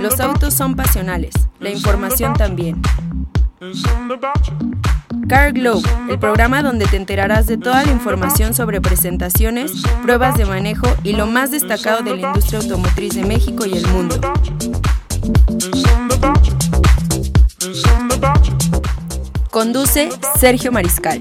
Los autos son pasionales, la información también. Car Globe, el programa donde te enterarás de toda la información sobre presentaciones, pruebas de manejo y lo más destacado de la industria automotriz de México y el mundo. Conduce Sergio Mariscal.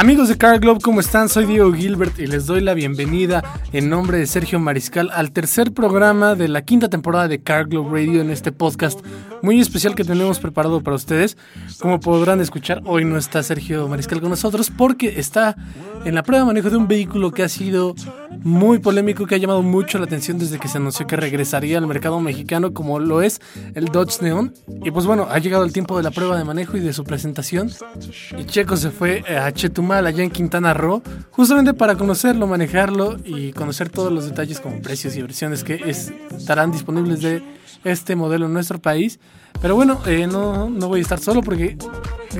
Amigos de Car Globe, ¿cómo están? Soy Diego Gilbert y les doy la bienvenida en nombre de Sergio Mariscal al tercer programa de la quinta temporada de Car Globe Radio en este podcast muy especial que tenemos preparado para ustedes. Como podrán escuchar, hoy no está Sergio Mariscal con nosotros porque está en la prueba de manejo de un vehículo que ha sido muy polémico, que ha llamado mucho la atención desde que se anunció que regresaría al mercado mexicano como lo es el Dodge Neon. Y pues bueno, ha llegado el tiempo de la prueba de manejo y de su presentación. Y Checo se fue a Chetumal, allá en Quintana Roo, justamente para conocerlo, manejarlo y conocer todos los detalles como precios y versiones que estarán disponibles de este modelo en nuestro país. Pero bueno, eh, no, no voy a estar solo porque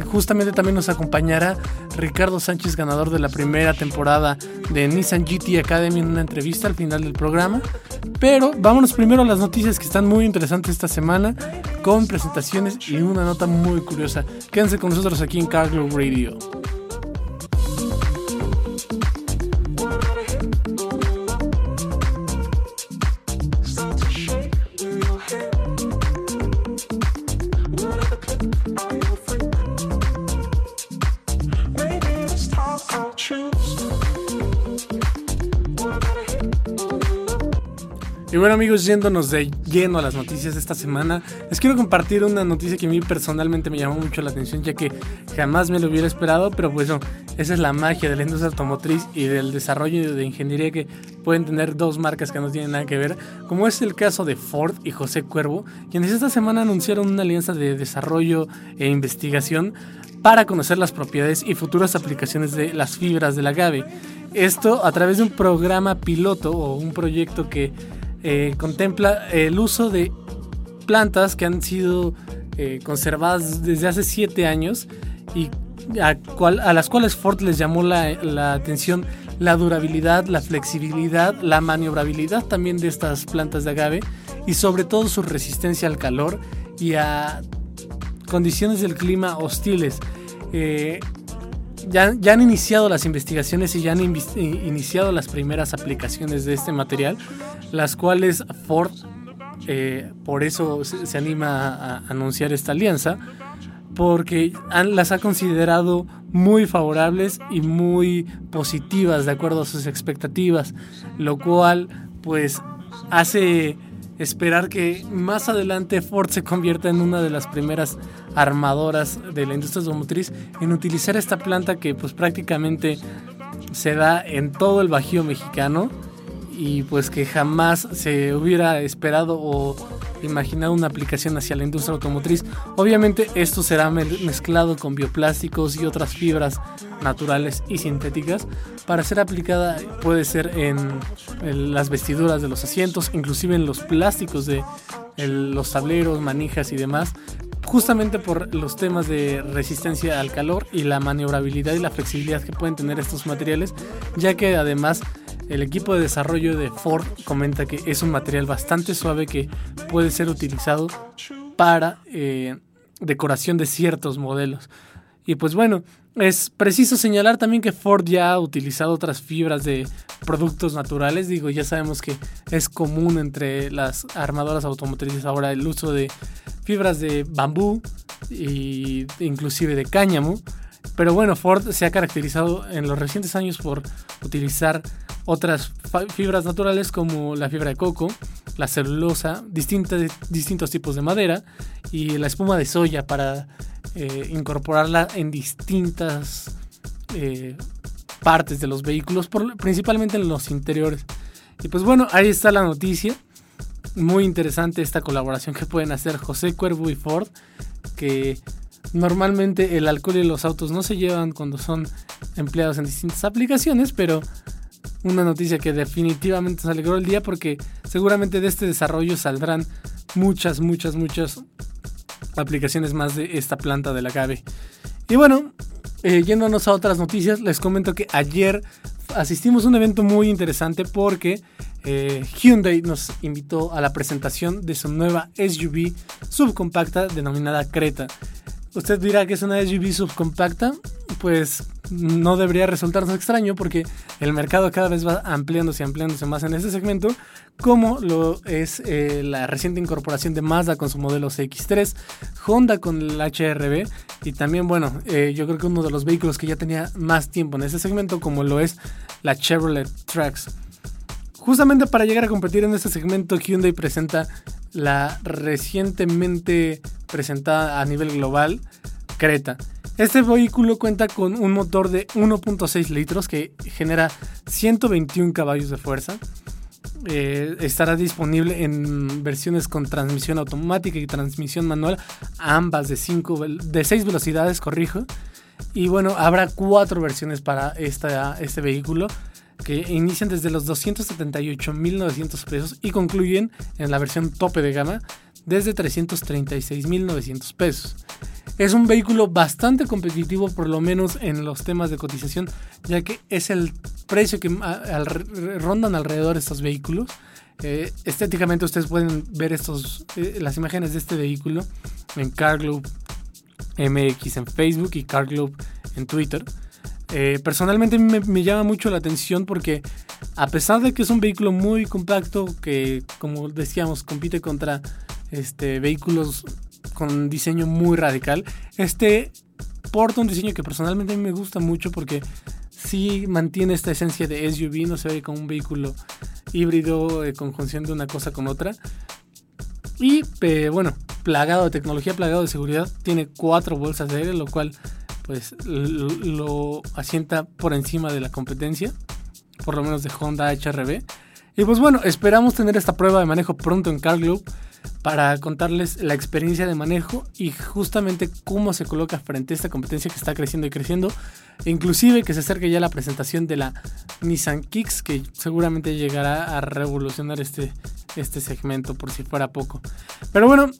justamente también nos acompañará Ricardo Sánchez, ganador de la primera temporada de Nissan GT Academy en una entrevista al final del programa. Pero vámonos primero a las noticias que están muy interesantes esta semana con presentaciones y una nota muy curiosa. Quédense con nosotros aquí en Cargo Radio. Bueno amigos, yéndonos de lleno a las noticias de esta semana, les quiero compartir una noticia que a mí personalmente me llamó mucho la atención, ya que jamás me lo hubiera esperado, pero pues esa es la magia de la industria automotriz y del desarrollo de ingeniería que pueden tener dos marcas que no tienen nada que ver, como es el caso de Ford y José Cuervo, quienes esta semana anunciaron una alianza de desarrollo e investigación para conocer las propiedades y futuras aplicaciones de las fibras del agave. Esto a través de un programa piloto o un proyecto que eh, contempla el uso de plantas que han sido eh, conservadas desde hace 7 años y a, las cuales Ford les llamó la, atención la durabilidad, la flexibilidad, la maniobrabilidad también de estas plantas de agave y sobre todo su resistencia al calor y a condiciones del clima hostiles. Eh, ya, han iniciado las investigaciones y ya han iniciado las primeras aplicaciones de este material, las cuales Ford, eh, por eso se, anima a anunciar esta alianza, porque las ha considerado muy favorables y muy positivas de acuerdo a sus expectativas, lo cual pues hace esperar que más adelante Ford se convierta en una de las primeras armadoras de la industria automotriz en utilizar esta planta que pues prácticamente se da en todo el Bajío mexicano y pues que jamás se hubiera esperado o imaginado una aplicación hacia la industria automotriz. Obviamente esto será mezclado con bioplásticos y otras fibras naturales y sintéticas para ser aplicada puede ser en, las vestiduras de los asientos, inclusive en los plásticos de los tableros, manijas y demás, justamente por los temas de resistencia al calor y la maniobrabilidad y la flexibilidad que pueden tener estos materiales, ya que además el equipo de desarrollo de Ford comenta que es un material bastante suave que puede ser utilizado para eh, decoración de ciertos modelos. Y pues bueno, es preciso señalar también que Ford ya ha utilizado otras fibras de productos naturales. Digo, ya sabemos que es común entre las armadoras automotrices ahora el uso de fibras de bambú e inclusive de cáñamo. Pero bueno, Ford se ha caracterizado en los recientes años por utilizar otras fibras naturales como la fibra de coco, la celulosa, distintos tipos de madera y la espuma de soya para eh, incorporarla en distintas eh, partes de los vehículos, principalmente en los interiores. Y pues bueno, ahí está la noticia. Muy interesante esta colaboración que pueden hacer José Cuervo y Ford, que normalmente el alcohol y los autos no se llevan cuando son empleados en distintas aplicaciones, pero una noticia que definitivamente nos alegró el día porque seguramente de este desarrollo saldrán muchas, muchas, muchas aplicaciones más de esta planta del agave. Y bueno, eh, yéndonos a otras noticias, les comento que ayer asistimos a un evento muy interesante porque eh, Hyundai nos invitó a la presentación de su nueva SUV subcompacta denominada Creta. Usted dirá que es una SUV subcompacta, pues no debería resultarnos extraño porque el mercado cada vez va ampliándose y ampliándose más en ese segmento, como lo es eh, la reciente incorporación de Mazda con su modelo CX3, Honda con el HRB y también, bueno, eh, yo creo que uno de los vehículos que ya tenía más tiempo en ese segmento, como lo es la Chevrolet Trax. Justamente para llegar a competir en este segmento, Hyundai presenta la recientemente presentada a nivel global Creta. Este vehículo cuenta con un motor de 1.6 litros que genera 121 caballos de fuerza. Eh, estará disponible en versiones con transmisión automática y transmisión manual, ambas de, 5, de 6 velocidades, corrijo. Y bueno, habrá cuatro versiones para esta, este vehículo que inician desde los 278.900 pesos y concluyen en la versión tope de gama desde 336.900 pesos. Es un vehículo bastante competitivo, por lo menos en los temas de cotización, ya que es el precio que rondan alrededor de estos vehículos. Eh, estéticamente ustedes pueden ver estos, eh, las imágenes de este vehículo en CarGlobe MX en Facebook y CarGlobe en Twitter. Eh, personalmente me, me, llama mucho la atención porque a pesar de que es un vehículo muy compacto que como decíamos compite contra este, vehículos con diseño muy radical, este porta un diseño que personalmente a mí me gusta mucho porque sí mantiene esta esencia de SUV, no se ve como un vehículo híbrido eh, con función de una cosa con otra. Y bueno, plagado de tecnología, plagado de seguridad, tiene cuatro bolsas de aire, lo cual pues lo, asienta por encima de la competencia, por lo menos de Honda HRB. Y pues bueno, esperamos tener esta prueba de manejo pronto en CarGlobe para contarles la experiencia de manejo y justamente cómo se coloca frente a esta competencia que está creciendo y creciendo. inclusive que se acerque ya la presentación de la Nissan Kicks, que seguramente llegará a revolucionar este, este segmento por si fuera poco. Pero bueno,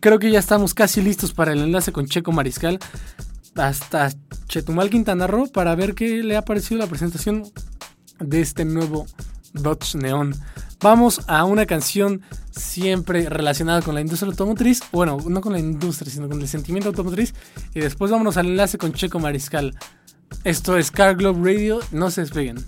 creo que ya estamos casi listos para el enlace con Checo Mariscal hasta Chetumal, Quintana Roo, para ver qué le ha parecido la presentación de este nuevo Dodge Neon. Vamos a una canción siempre relacionada con la industria automotriz. Bueno, no con la industria, sino con el sentimiento automotriz. Y después vámonos al enlace con Checo Mariscal. Esto es Car Globe Radio. No se despeguen.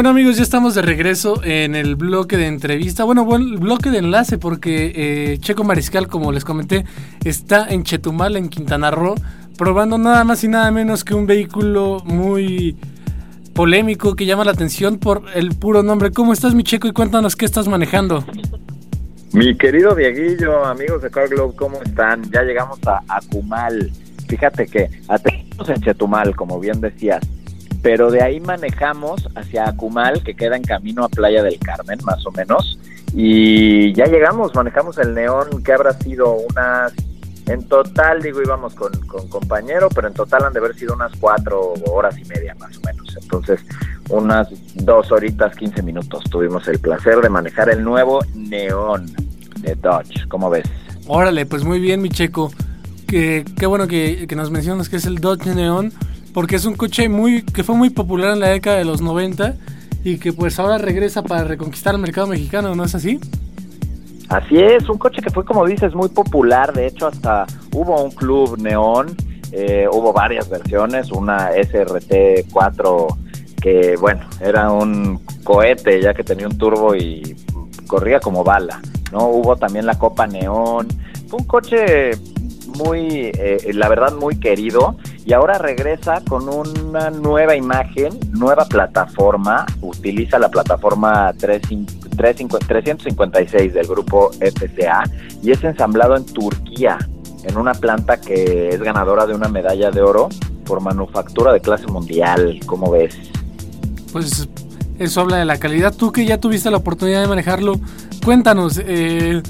Bueno amigos, ya estamos de regreso en el bloque de entrevista, bueno, buen bloque de enlace porque eh, Checo Mariscal, como les comenté, está en Chetumal, en Quintana Roo, probando nada más y nada menos que un vehículo muy polémico que llama la atención por el puro nombre. ¿Cómo estás mi Checo y cuéntanos qué estás manejando? Mi querido Dieguillo, amigos de Car Globe, ¿cómo están? Ya llegamos a Acumal. Fíjate que atendemos en Chetumal, como bien decías, pero de ahí manejamos hacia Acumal, que queda en camino a Playa del Carmen, más o menos, y ya llegamos, manejamos el neón, que habrá sido unas, en total, digo, íbamos con, con compañero, pero en total han de haber sido unas cuatro horas y media, más o menos. Entonces, unas dos horitas, quince minutos. Tuvimos el placer de manejar el nuevo neón de Dodge, ¿cómo ves? Órale, pues muy bien, mi checo. Que, qué bueno que, que nos mencionas que es el Dodge Neon porque es un coche muy que fue muy popular en la década de los 90 y que pues ahora regresa para reconquistar el mercado mexicano, ¿no es así? Así es, un coche que fue como dices muy popular, de hecho hasta hubo un club neón, eh, hubo varias versiones, una SRT 4 que bueno, era un cohete ya que tenía un turbo y corría como bala, ¿no? Hubo también la Copa Neón, fue un coche muy, eh, la verdad, muy querido y ahora regresa con una nueva imagen, nueva plataforma, utiliza la plataforma 356 del grupo FCA y es ensamblado en Turquía, en una planta que es ganadora de una medalla de oro por manufactura de clase mundial, ¿cómo ves? Pues eso habla de la calidad. Tú que ya tuviste la oportunidad de manejarlo, cuéntanos, eh,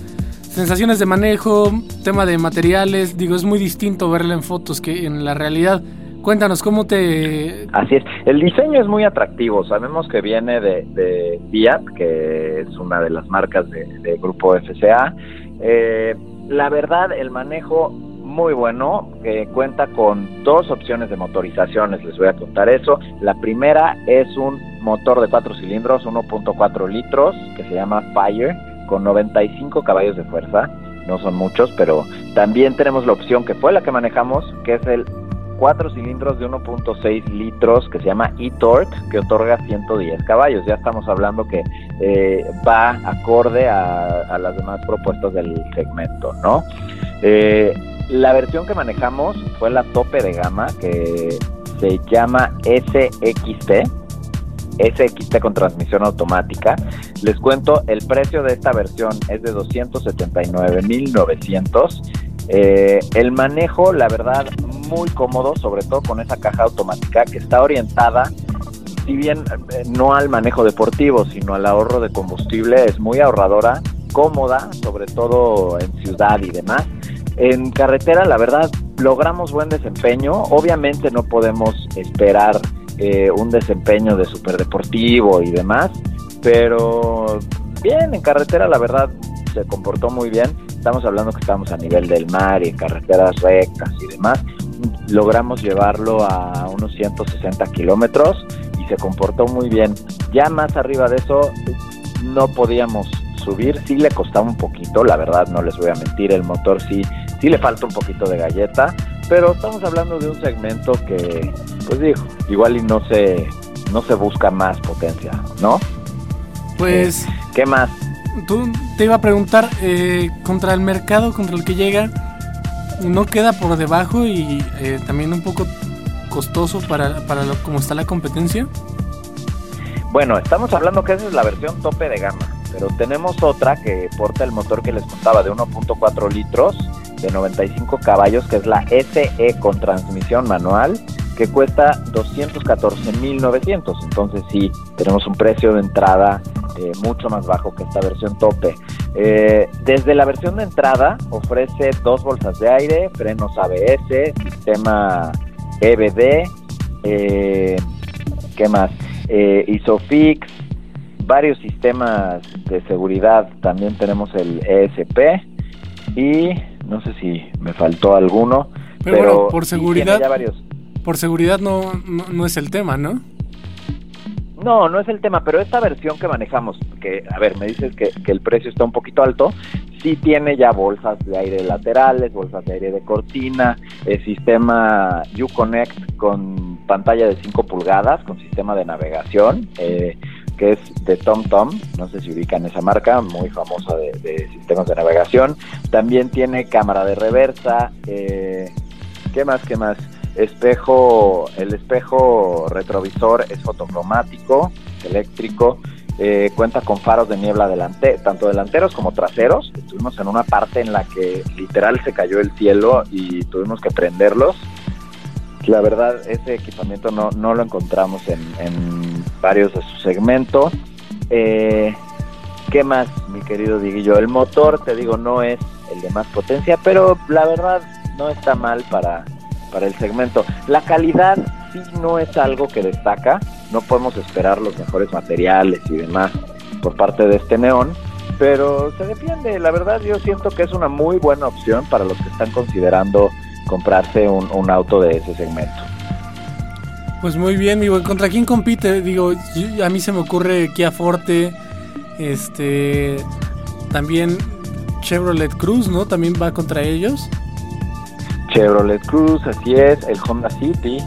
sensaciones de manejo, tema de materiales, digo, es muy distinto verlo en fotos que en la realidad. Cuéntanos, ¿cómo te...? Así es, el diseño es muy atractivo, sabemos que viene de, Fiat, que es una de las marcas del de grupo FCA. Eh, la verdad, el manejo muy bueno, que cuenta con dos opciones de motorizaciones, les voy a contar eso. La primera es un motor de cuatro cilindros, 1.4 litros, que se llama Fire, con 95 caballos de fuerza, no son muchos, pero también tenemos la opción que fue la que manejamos, que es el 4 cilindros de 1.6 litros que se llama e-torque, que otorga 110 caballos. Ya estamos hablando que eh, va acorde a, las demás propuestas del segmento, ¿no? Eh, la versión que manejamos fue la tope de gama, que se llama SXT, SXT con transmisión automática. Les cuento, el precio de esta versión es de 279.900. Eh, el manejo, la verdad, muy cómodo, sobre todo con esa caja automática que está orientada, si bien eh, no al manejo deportivo, sino al ahorro de combustible, es muy ahorradora, cómoda, sobre todo en ciudad y demás. En carretera, la verdad, logramos buen desempeño. Obviamente no podemos esperar eh, un desempeño de superdeportivo y demás, pero bien, en carretera la verdad se comportó muy bien. Estamos hablando que estamos a nivel del mar y en carreteras rectas y demás. Logramos llevarlo a unos 160 kilómetros y se comportó muy bien. Ya más arriba de eso no podíamos subir, sí le costaba un poquito, la verdad no les voy a mentir, el motor sí, sí le falta un poquito de galleta, pero estamos hablando de un segmento que, pues digo, igual y no se, no se busca más potencia, ¿no? Pues... Eh, ¿Qué más? Tú te iba a preguntar, eh, contra el mercado, contra el que llega, ¿no queda por debajo y eh, también un poco costoso para, para lo, como está la competencia? Bueno, estamos hablando que esa es la versión tope de gama, pero tenemos otra que porta el motor que les contaba de 1.4 litros de 95 caballos, que es la SE con transmisión manual, que cuesta 214.900. Entonces sí, tenemos un precio de entrada eh, mucho más bajo que esta versión tope. Eh, desde la versión de entrada ofrece dos bolsas de aire, frenos ABS, sistema EBD, eh, ¿qué más? ISOFIX, varios sistemas de seguridad, también tenemos el ESP y no sé si me faltó alguno. Pero, por seguridad, por seguridad no, no, es el tema, ¿no? No, no es el tema, pero esta versión que manejamos, que, a ver, me dices que, el precio está un poquito alto, sí tiene ya bolsas de aire laterales, bolsas de aire de cortina, el sistema Uconnect con pantalla de 5 pulgadas, con sistema de navegación, eh, que es de TomTom, no sé si ubican esa marca, muy famosa de, sistemas de navegación. También tiene cámara de reversa, eh, ¿qué más, qué más? Espejo, el espejo retrovisor es fotocromático, eléctrico, eh, cuenta con faros de niebla delante, tanto delanteros como traseros. Estuvimos en una parte en la que literal se cayó el cielo y tuvimos que prenderlos. La verdad, ese equipamiento no, no lo encontramos en, varios de sus segmentos. Eh, ¿Qué más, mi querido Diguillo? El motor, te digo, no es el de más potencia, pero la verdad no está mal para, para el segmento. La calidad sí no es algo que destaca, no podemos esperar los mejores materiales y demás por parte de este neón, pero se defiende, la verdad yo siento que es una muy buena opción para los que están considerando comprarse un, auto de ese segmento. Pues muy bien, mi ¿contra quién compite? Digo, a mí se me ocurre Kia Forte, este, también Chevrolet Cruz, ¿no? También va contra ellos. Chevrolet Cruz, así es, el Honda City,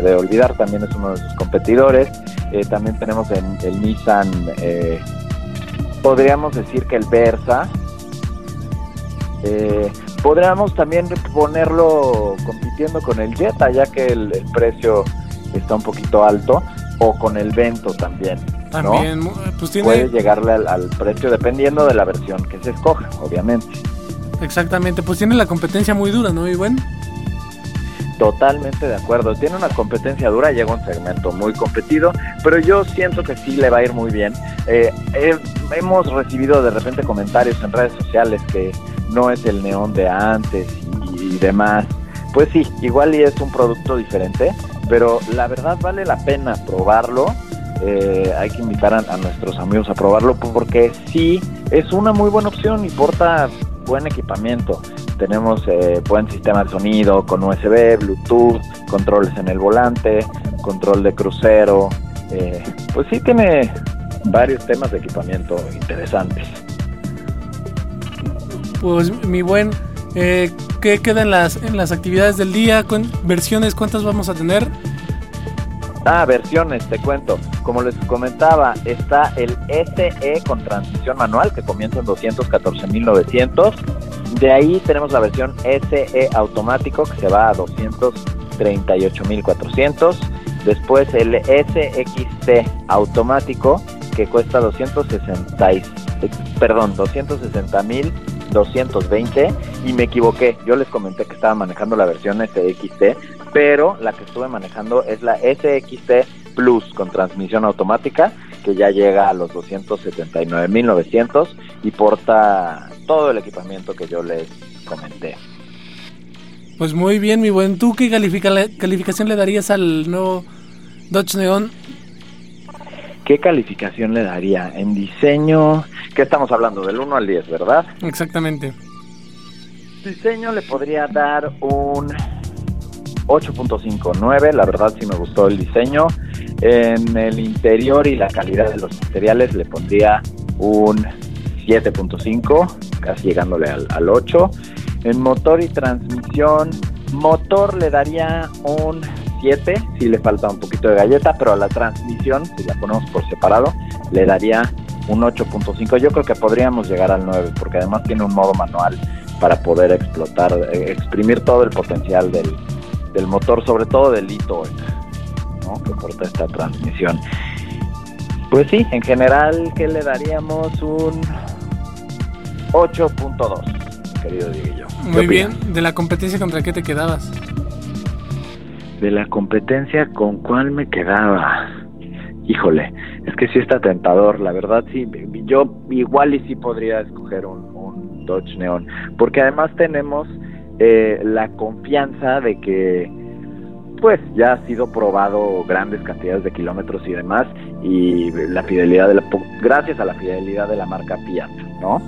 de olvidar, también es uno de sus competidores. Eh, también tenemos el, el Nissan, eh, podríamos decir que el Versa. Eh, podríamos también ponerlo compitiendo con el Jetta, ya que el, precio está un poquito alto, o con el Vento también. También, pues tiene... Puede llegarle al, al precio dependiendo de la versión que se escoja, obviamente. Exactamente, pues tiene la competencia muy dura, ¿no? Y bueno. Totalmente de acuerdo. Tiene una competencia dura, llega un segmento muy competido, pero yo siento que sí le va a ir muy bien. Eh, hemos recibido de repente comentarios en redes sociales que no es el neón de antes y, demás. Pues sí, igual y es un producto diferente, pero la verdad vale la pena probarlo. Eh, hay que invitar a, nuestros amigos a probarlo porque sí es una muy buena opción y porta buen equipamiento tenemos eh, buen sistema de sonido con USB, Bluetooth, controles en el volante, control de crucero. Eh, pues sí tiene varios temas de equipamiento interesantes. Pues mi buen, eh, ¿qué queda en las, en las actividades del día? ¿Versiones cuántas vamos a tener? Ah, versiones, te cuento. Como les comentaba, está el SE con transmisión manual que comienza en 214.900 de ahí tenemos la versión SE automático que se va a 238.400. Después el SXT automático que cuesta 260, perdón, 260.220 y me equivoqué. Yo les comenté que estaba manejando la versión SXT, pero la que estuve manejando es la SXT Plus con transmisión automática que ya llega a los 279.900 y porta todo el equipamiento que yo les comenté. Pues muy bien, mi buen. ¿Tú qué calificación le darías al nuevo Dodge Neon? ¿Qué calificación le daría? En diseño, ¿qué estamos hablando? Del 1 al 10, ¿verdad? Exactamente. Diseño le podría dar un 8.59, la verdad sí me gustó el diseño. En el interior y la calidad de los materiales le pondría un 7.5 casi llegándole al, 8. En motor y transmisión, motor le daría un 7, si le falta un poquito de galleta, pero a la transmisión, si la ponemos por separado, le daría un 8.5. Yo creo que podríamos llegar al 9, porque además tiene un modo manual para poder explotar, eh, exprimir todo el potencial del, del motor, sobre todo del Lito, ¿no? que porta esta transmisión. Pues sí, en general, ¿qué le daríamos? Un 8.2, querido Diguillo. Muy bien, ¿de la competencia contra qué te quedabas? De la competencia con cuál me quedaba. Híjole, es que sí está tentador, la verdad sí, yo igual y sí podría escoger un, Dodge Neon, porque además tenemos eh, la confianza de que pues ya ha sido probado grandes cantidades de kilómetros y demás y la fidelidad de la gracias a la fidelidad de la marca Fiat, ¿no?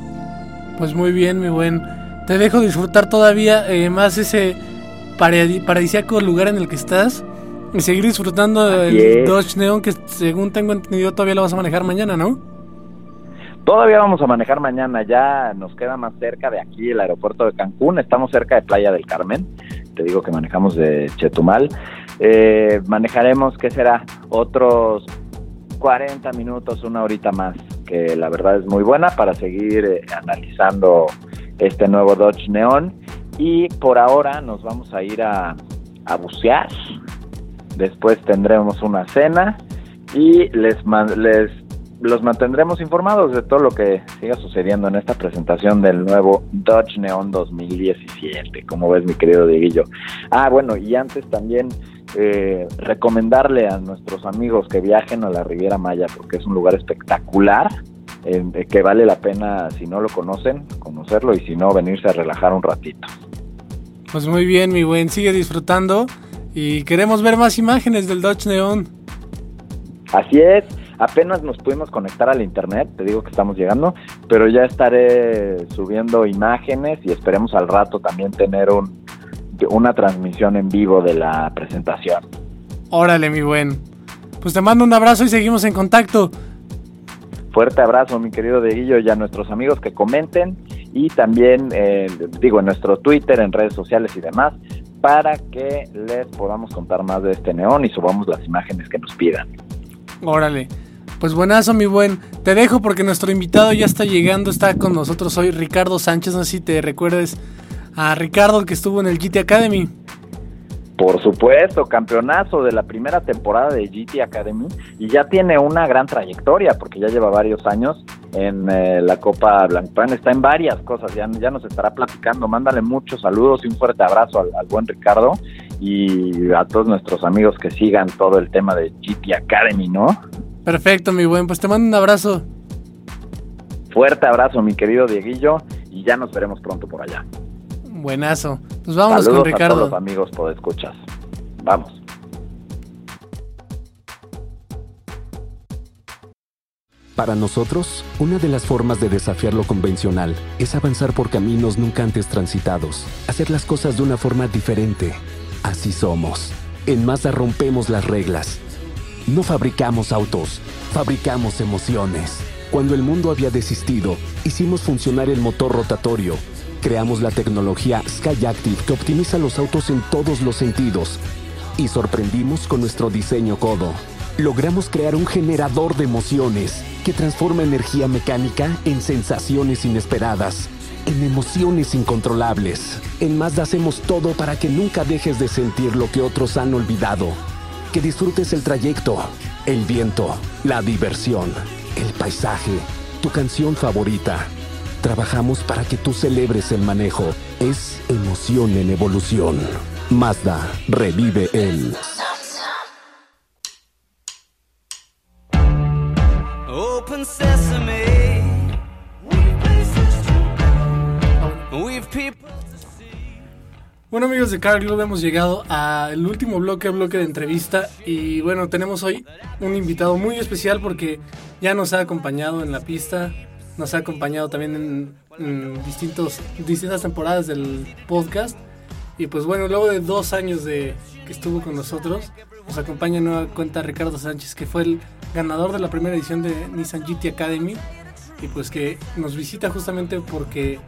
Pues muy bien, mi buen. Te dejo disfrutar todavía eh, más ese paradisíaco lugar en el que estás y seguir disfrutando del Dodge Neon que según tengo entendido todavía lo vas a manejar mañana, ¿no? Todavía vamos a manejar mañana, ya nos queda más cerca de aquí el aeropuerto de Cancún, estamos cerca de Playa del Carmen, te digo que manejamos de Chetumal. Eh, manejaremos, ¿qué será? Otros 40 minutos, una horita más, que la verdad es muy buena para seguir eh, analizando este nuevo Dodge Neon. Y por ahora nos vamos a ir a, a bucear. Después tendremos una cena y les, les los mantendremos informados de todo lo que siga sucediendo en esta presentación del nuevo Dodge Neon 2017. Como ves, mi querido Dieguillo. Ah, bueno, y antes también eh, recomendarle a nuestros amigos que viajen a la Riviera Maya porque es un lugar espectacular. Eh, que vale la pena, si no lo conocen, conocerlo y si no, venirse a relajar un ratito. Pues muy bien, mi buen, sigue disfrutando y queremos ver más imágenes del Dodge Neon. Así es, apenas nos pudimos conectar al internet, te digo que estamos llegando, pero ya estaré subiendo imágenes y esperemos al rato también tener un, una transmisión en vivo de la presentación. Órale, mi buen. Pues te mando un abrazo y seguimos en contacto. Fuerte abrazo, mi querido Deguillo, y a nuestros amigos que comenten y también, eh, digo, en nuestro Twitter, en redes sociales y demás, para que les podamos contar más de este neón y subamos las imágenes que nos pidan. Órale. Pues buenazo, mi buen. Te dejo porque nuestro invitado ya está llegando, está con nosotros hoy, Ricardo Sánchez. No sé si te recuerdes a Ricardo que estuvo en el GT Academy. Por supuesto, campeonazo de la primera temporada de GT Academy y ya tiene una gran trayectoria porque ya lleva varios años en eh, la Copa Blancpan, está en varias cosas, ya, ya nos estará platicando. Mándale muchos saludos y un fuerte abrazo al, al, buen Ricardo y a todos nuestros amigos que sigan todo el tema de GT Academy, ¿no? Perfecto, mi buen, pues te mando un abrazo. Fuerte abrazo, mi querido Dieguillo, y ya nos veremos pronto por allá. Buenazo. Pues vamos con Ricardo. A todos los amigos por escuchas. Vamos. Para nosotros, una de las formas de desafiar lo convencional es avanzar por caminos nunca antes transitados, hacer las cosas de una forma diferente. Así somos. En Mazda rompemos las reglas. No fabricamos autos, fabricamos emociones. Cuando el mundo había desistido, hicimos funcionar el motor rotatorio creamos la tecnología Skyactiv que optimiza los autos en todos los sentidos. Y sorprendimos con nuestro diseño codo. Logramos crear un generador de emociones que transforma energía mecánica en sensaciones inesperadas, en emociones incontrolables. En Mazda hacemos todo para que nunca dejes de sentir lo que otros han olvidado. Que disfrutes el trayecto, el viento, la diversión, el paisaje, tu canción favorita Trabajamos para que tú celebres el manejo. Es emoción en evolución. Mazda, revive el... Bueno amigos de Car hemos llegado al último bloque, bloque de entrevista y bueno, tenemos hoy un invitado muy especial porque ya nos ha acompañado en la pista, nos ha acompañado también en, distintos, distintas temporadas del podcast. Y pues bueno, luego de dos años de que estuvo con nosotros, nos acompaña nueva cuenta Ricardo Sánchez, que fue el ganador de la primera edición de Nissan GT Academy. Y pues que nos visita justamente porque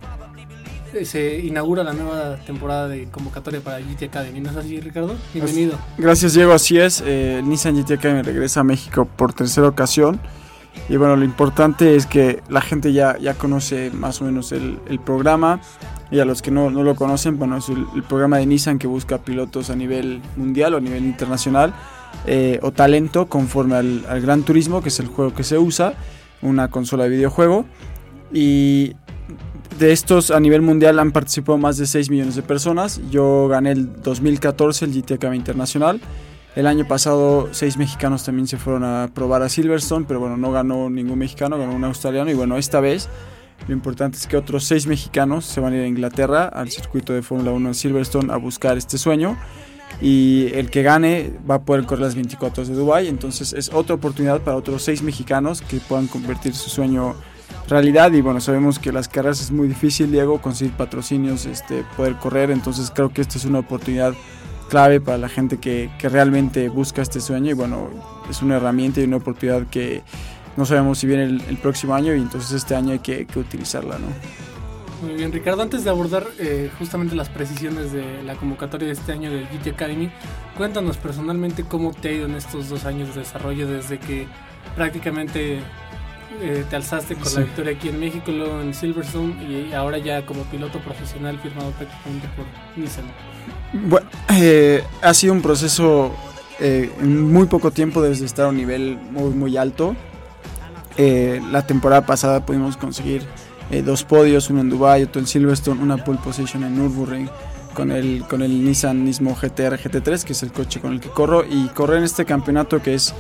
se inaugura la nueva temporada de convocatoria para GT Academy. ¿No es así, Ricardo? Bienvenido. Gracias, Diego. Así es. Eh, Nissan GT Academy regresa a México por tercera ocasión. Y bueno, lo importante es que la gente ya, ya conoce más o menos el, el programa. Y a los que no, no lo conocen, bueno, es el, programa de Nissan que busca pilotos a nivel mundial o a nivel internacional eh, o talento conforme al, al, Gran Turismo, que es el juego que se usa, una consola de videojuego. Y de estos a nivel mundial han participado más de 6 millones de personas. Yo gané el 2014 el GTAK Internacional. El año pasado seis mexicanos también se fueron a probar a Silverstone, pero bueno, no ganó ningún mexicano, ganó un australiano. Y bueno, esta vez lo importante es que otros seis mexicanos se van a ir a Inglaterra al circuito de Fórmula 1 en Silverstone a buscar este sueño. Y el que gane va a poder correr las 24 de Dubai. Entonces es otra oportunidad para otros seis mexicanos que puedan convertir su sueño realidad y bueno sabemos que las carreras es muy difícil Diego conseguir patrocinios este poder correr entonces creo que esta es una oportunidad clave para la gente que, que, realmente busca este sueño y bueno, es una herramienta y una oportunidad que no sabemos si viene el, próximo año y entonces este año hay que, utilizarla, ¿no? Muy bien, Ricardo, antes de abordar eh, justamente las precisiones de la convocatoria de este año del GT Academy, cuéntanos personalmente cómo te ha ido en estos dos años de desarrollo desde que prácticamente eh, te alzaste con la victoria aquí en México, luego en Silverstone y ahora ya como piloto profesional firmado prácticamente por Nissan. Bueno, eh, ha sido un proceso eh, en muy poco tiempo desde estar a un nivel muy, muy alto. la temporada pasada pudimos conseguir dos podios, uno en Dubai, otro en Silverstone, una pole position en Nürburgring con el, con el Nissan Nismo GTR GT3, que es el coche con el que corro, y correr en este campeonato que es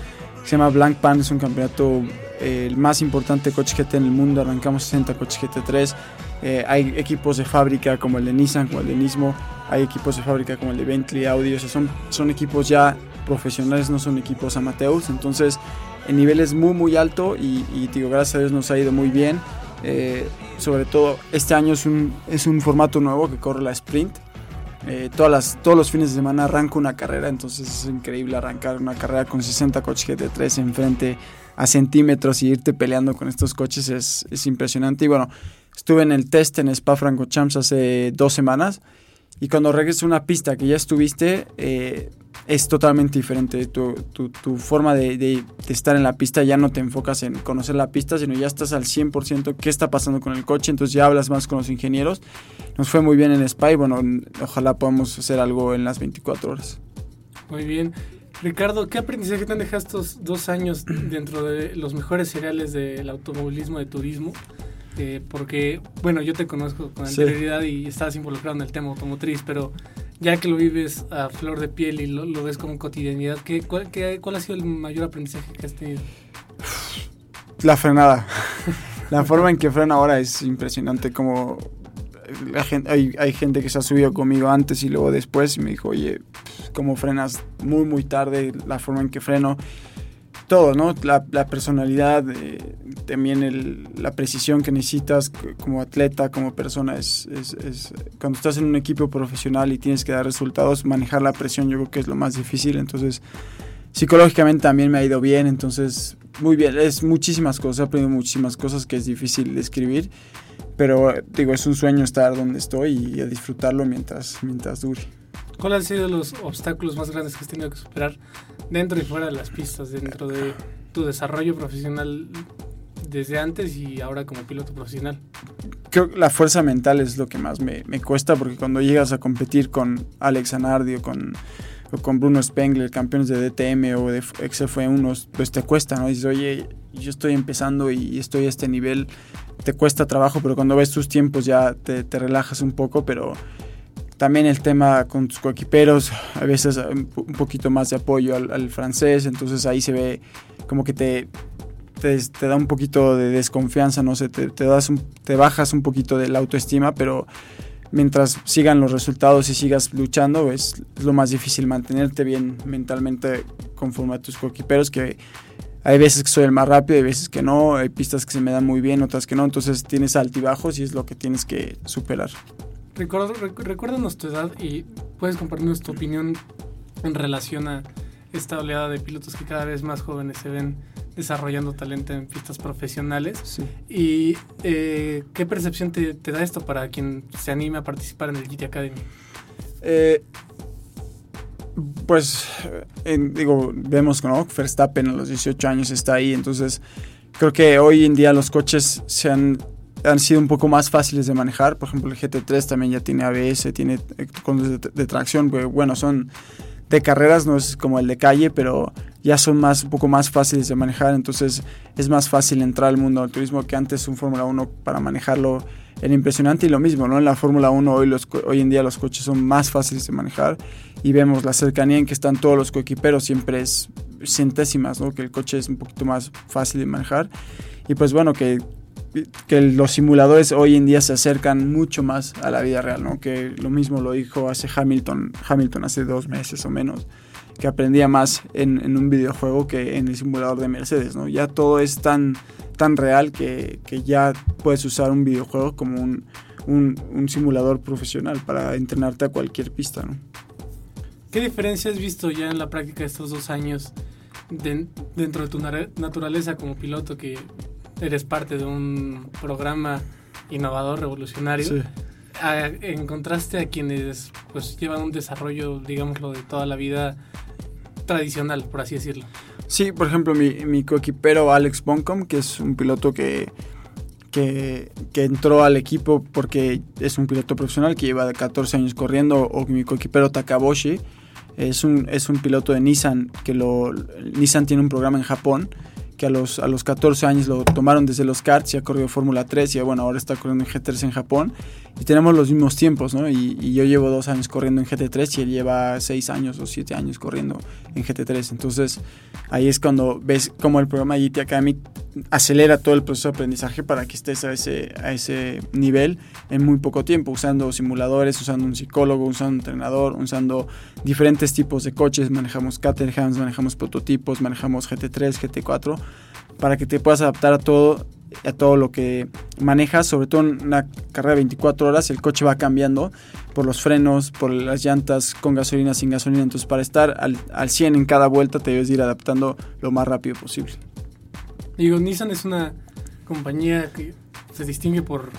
se llama Blank Pan, es un campeonato eh, el más importante coche GT en el mundo, arrancamos 60 coches GT3, eh, hay equipos de fábrica como el de Nissan, como el de Nismo, hay equipos de fábrica como el de Bentley, Audi, o sea, son, son equipos ya profesionales, no son equipos amateurs, entonces el nivel es muy muy alto y, digo, gracias a Dios nos ha ido muy bien. Eh, sobre todo este año es un, es un formato nuevo que corre la sprint, eh, todas las, todos los fines de semana arranco una carrera, entonces es increíble arrancar una carrera con 60 coches GT3 enfrente a centímetros y irte peleando con estos coches es, es impresionante. Y bueno, estuve en el test en Spa Francorchamps hace dos semanas y cuando regresas a una pista que ya estuviste, eh, es totalmente diferente. Tu, tu, forma de, de, estar en la pista ya no te enfocas en conocer la pista, sino ya estás al 100% qué está pasando con el coche, entonces ya hablas más con los ingenieros. Nos fue muy bien en Spa y bueno, ojalá podamos hacer algo en las 24 horas. Muy bien. Ricardo, ¿qué aprendizaje te han dejado estos dos años dentro de los mejores seriales del automovilismo de turismo? Eh, porque, bueno, yo te conozco con anterioridad y estás involucrado en el tema automotriz, pero ya que lo vives a flor de piel y lo, ves como cotidianidad, ¿qué, cuál, ha sido el mayor aprendizaje que has tenido? La frenada. la forma en que frena ahora es impresionante, como la gente, hay, hay, gente que se ha subido conmigo antes y luego después y me dijo, oye, cómo frenas muy, muy tarde, la forma en que freno todo, ¿no? La, personalidad, eh, también la precisión que necesitas como atleta, como persona. Es, es, cuando estás en un equipo profesional y tienes que dar resultados, manejar la presión yo creo que es lo más difícil. Entonces, psicológicamente también me ha ido bien. Entonces, muy bien. Es muchísimas cosas, he aprendido muchísimas cosas que es difícil de escribir. Pero, digo, es un sueño estar donde estoy y a disfrutarlo mientras, mientras dure. ¿Cuáles han sido los obstáculos más grandes que has tenido que superar dentro y fuera de las pistas, dentro de tu desarrollo profesional desde antes y ahora como piloto profesional? Creo que la fuerza mental es lo que más me, cuesta porque cuando llegas a competir con Alex Anardi o con, con Bruno Spengler, campeones de DTM o de XF1, pues te cuesta, ¿no? Dices, oye, yo estoy empezando y estoy a este nivel, te cuesta trabajo, pero cuando ves tus tiempos ya te, te relajas un poco, pero también el tema con tus coequiperos, a veces un poquito más de apoyo al, francés, entonces ahí se ve como que te, te, da un poquito de desconfianza, no sé, te, das te bajas un poquito de la autoestima, pero mientras sigan los resultados y sigas luchando, es, lo más difícil mantenerte bien mentalmente conforme a tus coequiperos, que hay veces que soy el más rápido, hay veces que no, hay pistas que se me dan muy bien, otras que no, entonces tienes altibajos y es lo que tienes que superar. Recuérdanos tu edad y puedes compartirnos tu opinión en relación a esta oleada de pilotos que cada vez más jóvenes se ven desarrollando talento en pistas profesionales. ¿Y eh, qué percepción te, da esto para quien se anime a participar en el GT Academy? Eh, pues, digo, vemos que ¿no? Verstappen a los 18 años está ahí, entonces creo que hoy en día los coches se han han sido un poco más fáciles de manejar. Por ejemplo, el GT3 también ya tiene ABS, tiene eh, controles de, tracción. Bueno, son de carreras, no es como el de calle, pero ya son más, un poco más fáciles de manejar. Entonces es más fácil entrar al mundo del turismo que antes un Fórmula 1 para manejarlo era impresionante. Y lo mismo, ¿no? En la Fórmula 1 hoy, los, hoy en día los coches son más fáciles de manejar y vemos la cercanía en que están todos los coequiperos. Siempre es centésimas, ¿no? Que el coche es un poquito más fácil de manejar. Y pues bueno, que que los simuladores hoy en día se acercan mucho más a la vida real, ¿no? Que lo mismo lo dijo hace Hamilton, Hamilton hace dos meses o menos, que aprendía más en, un videojuego que en el simulador de Mercedes, ¿no? Ya todo es tan, tan real que, ya puedes usar un videojuego como un, un, simulador profesional para entrenarte a cualquier pista, ¿no? ¿Qué diferencia has visto ya en la práctica estos dos años dentro de tu naturaleza como piloto que eres parte de un programa innovador, revolucionario, encontraste a quienes pues llevan un desarrollo, digámoslo, de toda la vida tradicional, por así decirlo. Sí, por ejemplo, mi, mi coequipero Alex Boncom, que es un piloto que, que, que, entró al equipo porque es un piloto profesional que lleva 14 años corriendo, o mi coequipero Takaboshi, es un, es un piloto de Nissan, que lo, Nissan tiene un programa en Japón que a los, a los 14 años lo tomaron desde los karts y ha corrido Fórmula 3 y bueno, ahora está corriendo en GT3 en Japón y tenemos los mismos tiempos, ¿no? Y, yo llevo dos años corriendo en GT3 y él lleva seis años o siete años corriendo en GT3. Entonces ahí es cuando ves cómo el programa GT Academy acelera todo el proceso de aprendizaje para que estés a ese, a ese nivel en muy poco tiempo, usando simuladores, usando un psicólogo, usando un entrenador, usando diferentes tipos de coches, manejamos Caterhams, manejamos prototipos, manejamos GT3, GT4 para que te puedas adaptar a todo a todo lo que manejas, sobre todo en una carrera de 24 horas, el coche va cambiando por los frenos, por las llantas, con gasolina, sin gasolina. Entonces, para estar al, al 100 en cada vuelta, te debes ir adaptando lo más rápido posible. Digo, Nissan es una compañía que se distingue por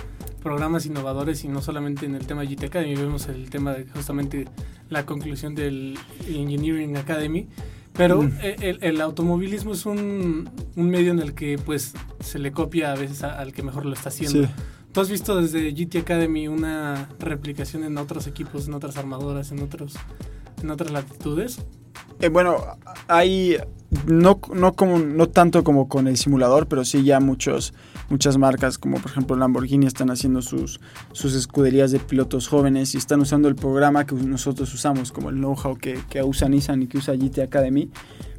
programas innovadores y no solamente en el tema GT Academy, vemos el tema de justamente la conclusión del Engineering Academy pero e, el, automovilismo es un, medio en el que pues se le copia a veces al que mejor lo está haciendo. ¿Tú has visto desde GT Academy una replicación en otros equipos, en otras armadoras, en otros en otras latitudes? Eh, bueno, hay no, no, como, no tanto como con el simulador, pero sí ya muchos, muchas marcas como por ejemplo Lamborghini están haciendo sus, sus escuderías de pilotos jóvenes y están usando el programa que nosotros usamos, como el know-how que, que usa Nissan y que usa GT Academy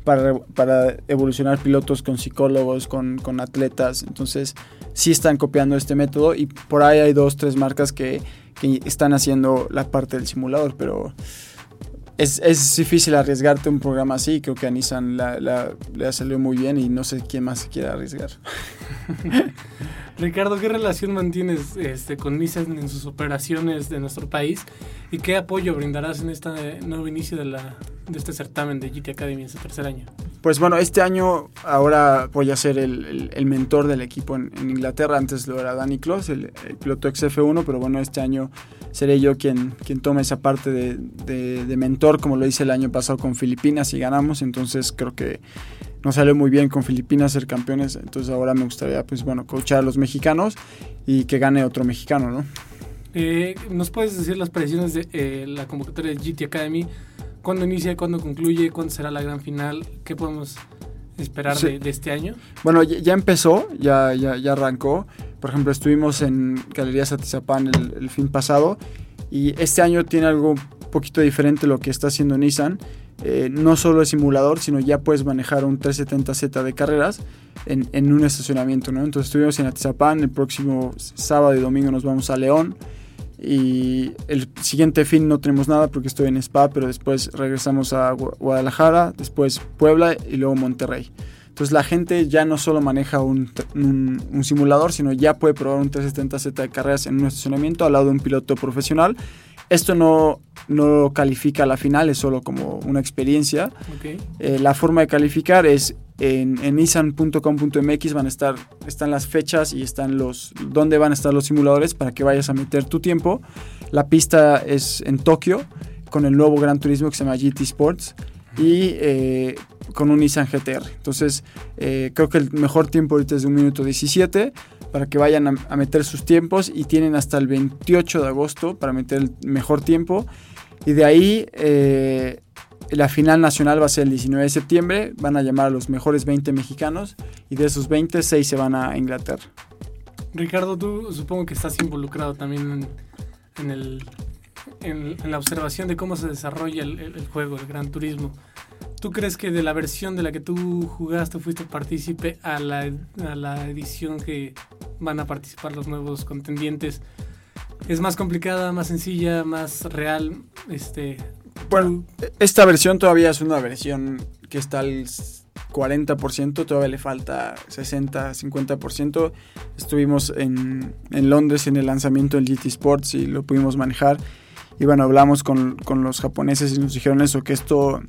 para, para evolucionar pilotos con psicólogos, con, con, atletas. Entonces sí están copiando este método y por ahí hay dos, tres marcas que, que están haciendo la parte del simulador, pero es, es, difícil arriesgarte un programa así. Creo que a Nissan la, le ha salido muy bien y no sé quién más se quiere arriesgar. Ricardo, ¿qué relación mantienes este, con Nissan en sus operaciones de nuestro país? ¿Y qué apoyo brindarás en este nuevo inicio de, este certamen de GT Academy en su tercer año? Pues bueno, este año ahora voy a ser el, mentor del equipo en, Inglaterra. Antes lo era Danny Kloss, el, el piloto XF1, pero bueno, este año seré yo quien, quien tome esa parte de, mentor, como lo hice el año pasado con Filipinas y ganamos. Entonces creo que nos salió muy bien con Filipinas ser campeones. Entonces ahora me gustaría, pues bueno, coachar a los mexicanos y que gane otro mexicano, ¿no? Eh, ¿Nos puedes decir las predicciones de eh, la convocatoria de GT Academy? ¿Cuándo inicia? ¿Cuándo concluye? ¿Cuándo será la gran final? ¿Qué podemos esperar de, este año? Bueno, ya, empezó, ya, ya, ya, arrancó. Por ejemplo, estuvimos en Galerías Atizapán el, el fin pasado y este año tiene algo un poquito diferente lo que está haciendo Nissan. Eh, no solo es simulador, sino ya puedes manejar un 370Z de carreras en, en un estacionamiento. ¿no? Entonces estuvimos en Atizapán, el próximo sábado y domingo nos vamos a León. Y el siguiente fin no tenemos nada porque estoy en Spa, pero después regresamos a Guadalajara, después Puebla y luego Monterrey. Entonces la gente ya no solo maneja un, un, simulador, sino ya puede probar un 370Z de carreras en un estacionamiento al lado de un piloto profesional. Esto no, no califica a la final, es solo como una experiencia. Eh, la forma de calificar es en, en nissan.com.mx van a estar están las fechas y están los dónde van a estar los simuladores para que vayas a meter tu tiempo. La pista es en Tokio con el nuevo Gran Turismo que se llama GT Sports y eh, con un Nissan GTR. Entonces, eh, creo que el mejor tiempo ahorita es de un minuto 17 para que vayan a, meter sus tiempos y tienen hasta el 28 de agosto para meter el mejor tiempo. Y de ahí eh, la final nacional va a ser el 19 de septiembre. Van a llamar a los mejores 20 mexicanos y de esos 20, 6 se van a Inglaterra. Ricardo, tú supongo que estás involucrado también en, el, en, la observación de cómo se desarrolla el, juego, el Gran Turismo. ¿Tú crees que de la versión de la que tú jugaste, fuiste partícipe, a la, a la edición que van a participar los nuevos contendientes, es más complicada, más sencilla, más real? Este, bueno, esta versión todavía es una versión que está al 40%, todavía le falta 60, 50%. Estuvimos en, en Londres en el lanzamiento del GT Sports y lo pudimos manejar. Y bueno, hablamos con, con los japoneses y nos dijeron eso, que esto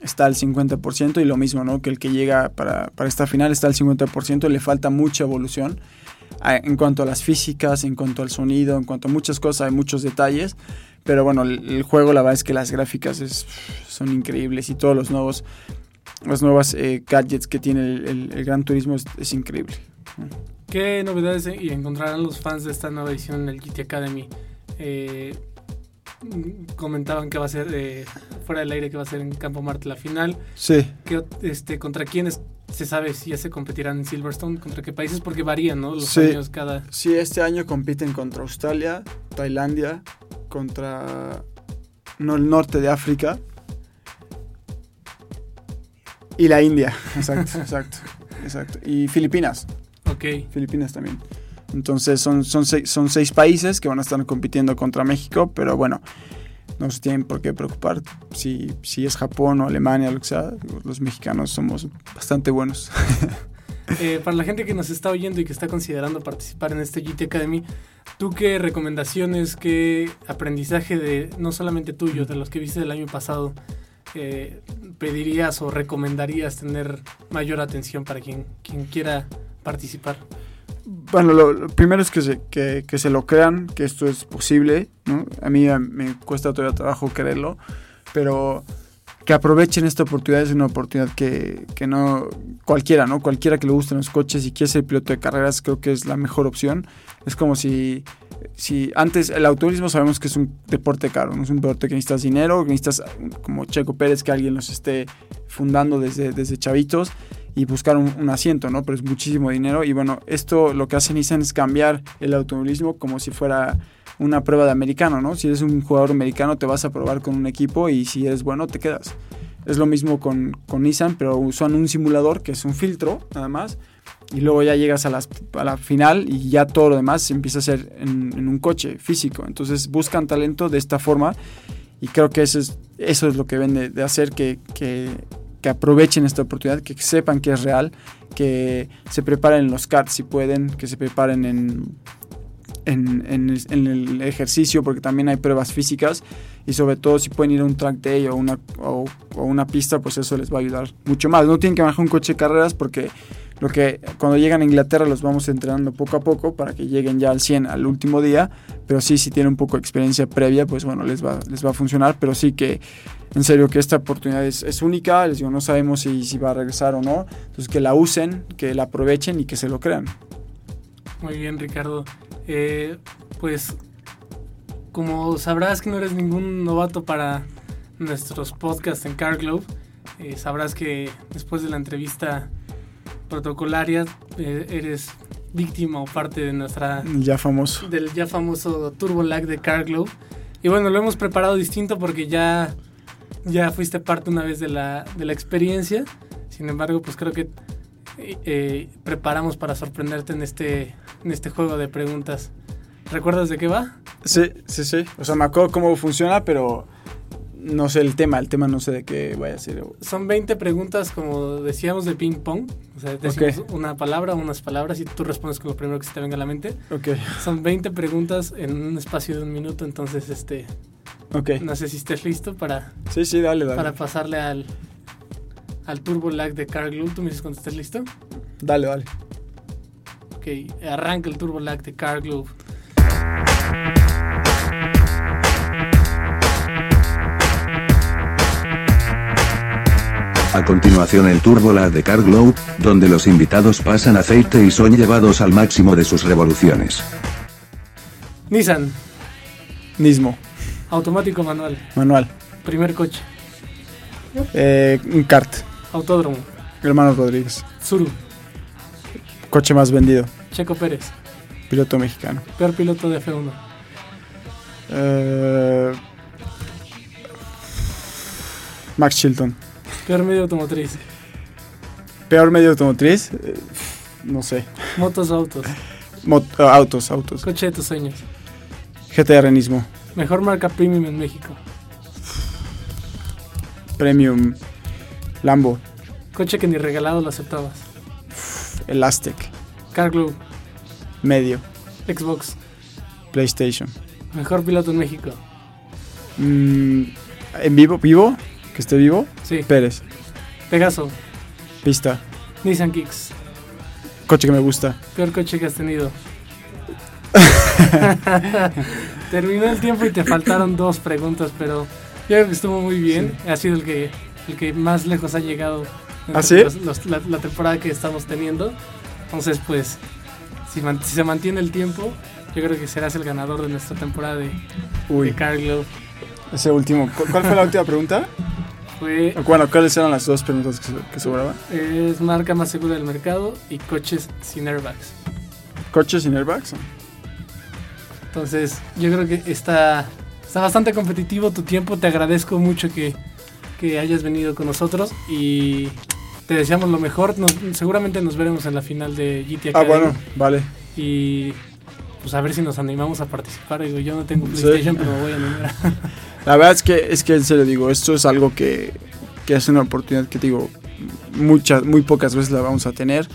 está al 50% y lo mismo, ¿no? Que el que llega para, para esta final está al 50%, le falta mucha evolución en cuanto a las físicas, en cuanto al sonido, en cuanto a muchas cosas, hay muchos detalles. Pero bueno, el, juego la verdad es que las gráficas es, son increíbles y todos los nuevos las nuevas eh, gadgets que tiene el, Gran Turismo es, increíble. ¿Qué novedades encontrarán los fans de esta nueva edición del GT Academy? Eh, comentaban que va a ser eh, fuera del aire, que va a ser en Campo Marte la final. Sí. Que, este, ¿Contra quiénes se sabe si ya se competirán en Silverstone? ¿Contra qué países? Porque varían, ¿no? Los años cada. Sí, este año compiten contra Australia, Tailandia, contra no, el norte de África y la India. Exacto, exacto, exacto. Y Filipinas. Ok. Filipinas también. Entonces son, son, seis, son seis países que van a estar compitiendo contra México, pero bueno, no se tienen por qué preocupar si, si es Japón o Alemania, lo que sea. Los mexicanos somos bastante buenos. Eh, para la gente que nos está oyendo y que está considerando participar en este GT Academy, ¿tú qué recomendaciones, qué aprendizaje de no solamente tuyo, de los que viste el año pasado, eh, pedirías o recomendarías tener mayor atención para quien, quien quiera participar? Bueno, lo, primero es que se, que, que se, lo crean, que esto es posible. ¿no? A mí me cuesta todavía trabajo creerlo, pero que aprovechen esta oportunidad. Es una oportunidad que, que, no cualquiera, ¿no? Cualquiera que le gusten los coches y quiera ser piloto de carreras, creo que es la mejor opción. Es como si, si antes el automovilismo sabemos que es un deporte caro, no es un deporte que necesitas dinero, que necesitas como Checo Pérez que alguien los esté fundando desde, desde chavitos y buscar un, asiento, ¿no? Pero es muchísimo dinero y bueno, esto lo que hace Nissan es cambiar el automovilismo como si fuera una prueba de americano, ¿no? Si eres un jugador americano te vas a probar con un equipo y si eres bueno te quedas. Es lo mismo con, con Nissan, pero usan un simulador que es un filtro nada más y luego ya llegas a, las, a la final y ya todo lo demás empieza a hacer en, un coche físico. Entonces buscan talento de esta forma y creo que eso es, eso es lo que ven de, hacer que, que, aprovechen esta oportunidad, que sepan que es real, que se preparen en los karts si pueden, que se preparen en, en, en, el ejercicio, porque también hay pruebas físicas y sobre todo si pueden ir a un track day o una, o, una pista, pues eso les va a ayudar mucho más. No tienen que manejar un coche de carreras porque lo que cuando llegan a Inglaterra los vamos entrenando poco a poco para que lleguen ya al 100 al último día, pero sí si tienen un poco de experiencia previa, pues bueno, les va, les va a funcionar, pero sí que en serio que esta oportunidad es, única, les digo, no sabemos si, si va a regresar o no, entonces que la usen, que la aprovechen y que se lo crean. Muy bien, Ricardo. Eh, pues como sabrás que no eres ningún novato para nuestros podcasts en Car Globe, eh, sabrás que después de la entrevista protocolaria eh, eres víctima o parte de nuestra ya famoso del ya famoso Turbo Lag de Car Globe y bueno lo hemos preparado distinto porque ya ya fuiste parte una vez de la, de la experiencia. Sin embargo, pues creo que eh, preparamos para sorprenderte en este, en este juego de preguntas. ¿Recuerdas de qué va? Sí, sí, sí. O sea, me acuerdo cómo funciona, pero no sé el tema. El tema no sé de qué vaya a ser. Son 20 preguntas, como decíamos, de ping pong. O sea, decimos una palabra, unas palabras y tú respondes con lo primero que se te venga a la mente. Ok. Son 20 preguntas en un espacio de un minuto, entonces este Ok. No sé si estés listo para. Sí, sí, dale, dale. Para pasarle al. Al Turbo Lag de Carl ¿Tú me dices cuando estés listo? Dale, dale. Ok, arranca el Turbo Lag de Carl A continuación el Turbo Lag de Car donde los invitados pasan aceite y son llevados al máximo de sus revoluciones. Nissan. Mismo. Automático manual. Manual. Primer coche. Eh, un kart. Autódromo. Hermano Rodríguez. Zuru. Coche más vendido. Checo Pérez. Piloto mexicano. Peor piloto de F1. Eh, Max Chilton. Peor medio automotriz. Peor medio automotriz. Eh, no sé. Motos autos. autos, autos. Coche de tus sueños. GTR Nismo. Mejor marca premium en México. Premium. Lambo. Coche que ni regalado lo aceptabas. El Aztec. Car Glue. Medio. Xbox. PlayStation. Mejor piloto en México. Mm, en vivo, vivo. Que esté vivo. Sí. Pérez. Pegaso. Pista. Nissan Kicks. Coche que me gusta. Peor coche que has tenido. Terminó el tiempo y te faltaron dos preguntas, pero yo creo que estuvo muy bien. Ha sido el que, el que más lejos ha llegado ¿Ah, sí? los- los- la, la temporada que estamos teniendo. Entonces, pues, si, man- si se mantiene el tiempo, yo creo que serás el ganador de nuestra temporada de, Uy, de ese último. ¿Cu- ¿Cuál fue la última pregunta? Fue, Bueno, ¿cuáles eran las dos preguntas que, que sobraban? es marca más segura del mercado y coches sin airbags. ¿Coches sin airbags? Entonces, yo creo que está, está bastante competitivo tu tiempo. Te agradezco mucho que, que hayas venido con nosotros y te deseamos lo mejor. Nos- seguramente nos veremos en la final de GT Ah, Academy. bueno, vale. Y pues a ver si nos animamos a participar. Digo, yo no tengo Sí. PlayStation, pero me voy a animar. La verdad es que, es que en serio digo, esto es algo que, que es una oportunidad que digo, muchas, muy pocas veces la vamos a tener.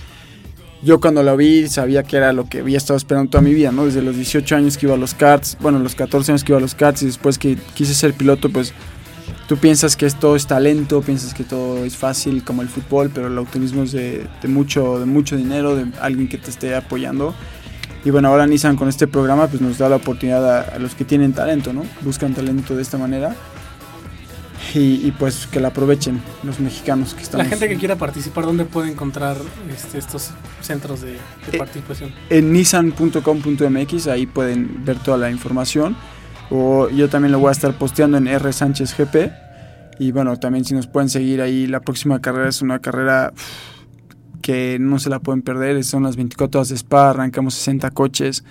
Yo cuando lo vi sabía que era lo que había estado esperando toda mi vida, ¿no? Desde los 18 años que iba a los karts, bueno, los 14 años que iba a los karts y después que quise ser piloto, pues tú piensas que esto es talento, piensas que todo es fácil como el fútbol, pero el automovilismo es de mucho, de mucho dinero, de alguien que te esté apoyando. Y bueno, ahora Nissan con este programa pues nos da la oportunidad a, a los que tienen talento, ¿no? Buscan talento de esta manera. Y, y, pues que la aprovechen los mexicanos que estamos. La gente que quiera participar, ¿dónde puede encontrar este, estos centros de, de Eh, participación? En nissan.com.mx, ahí pueden ver toda la información. O yo también lo voy a estar posteando en R Sánchez GP. Y bueno, también si nos pueden seguir ahí, la próxima carrera es una carrera que no se la pueden perder. Son las 24 horas de Spa, arrancamos 60 coches.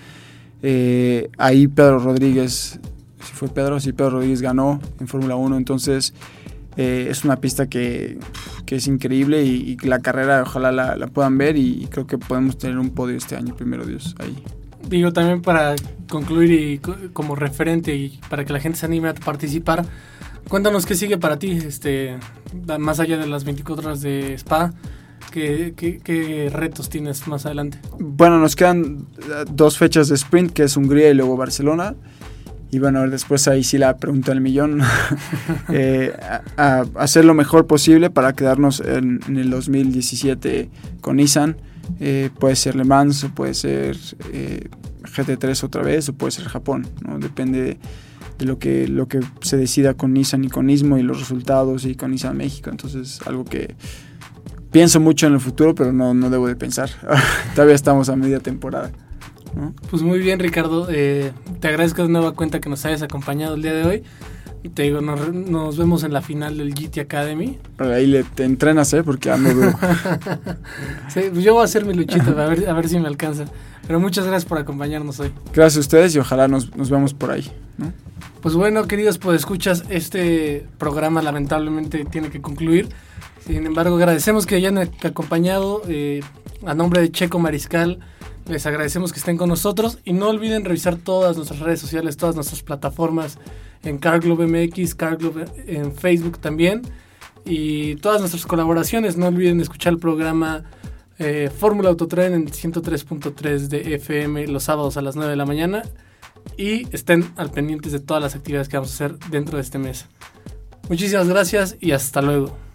Eh, ahí Pedro Rodríguez, si fue Pedro, sí, Pedro Rodríguez ganó en Fórmula 1. Entonces eh, es una pista que, que es increíble y, y la carrera ojalá la, la puedan ver y, creo que podemos tener un podio este año, primero Dios, ahí. Digo, también para concluir y co- como referente y para que la gente se anime a participar, cuéntanos qué sigue para ti, este, más allá de las 24 horas de Spa, qué, qué- qué retos tienes más adelante. Bueno, nos quedan eh, dos fechas de sprint, que es Hungría y luego Barcelona. Y bueno, después ahí sí la pregunta del millón. Eh, a, a hacer lo mejor posible para quedarnos en, en el 2017 con Nissan. Eh, puede ser Le Mans, puede ser eh, GT3 otra vez, o puede ser Japón. ¿no? Depende de, de lo, que, lo que se decida con Nissan y con Nismo y los resultados y con Nissan México. Entonces, algo que pienso mucho en el futuro, pero no, no debo de pensar. Todavía estamos a media temporada. ¿no? Pues muy bien, Ricardo, eh, te agradezco de nueva cuenta que nos hayas acompañado el día de hoy. Te digo, nos, nos vemos en la final del GT Academy. Ahí le, te entrenas, ¿eh? Porque ando duro. Sí, pues yo voy a hacer mi luchita a ver, a ver si me alcanza. Pero muchas gracias por acompañarnos hoy. Gracias a ustedes y ojalá nos, nos veamos por ahí. ¿no? Pues bueno, queridos escuchas, este programa lamentablemente tiene que concluir. Sin embargo, agradecemos que hayan acompañado eh, a nombre de Checo Mariscal. Les agradecemos que estén con nosotros y no olviden revisar todas nuestras redes sociales, todas nuestras plataformas en CarGlobe MX, CarGlobe en Facebook también y todas nuestras colaboraciones. No olviden escuchar el programa eh, Fórmula Autotren en 103.3 de FM los sábados a las 9 de la mañana y estén al pendientes de todas las actividades que vamos a hacer dentro de este mes. Muchísimas gracias y hasta luego.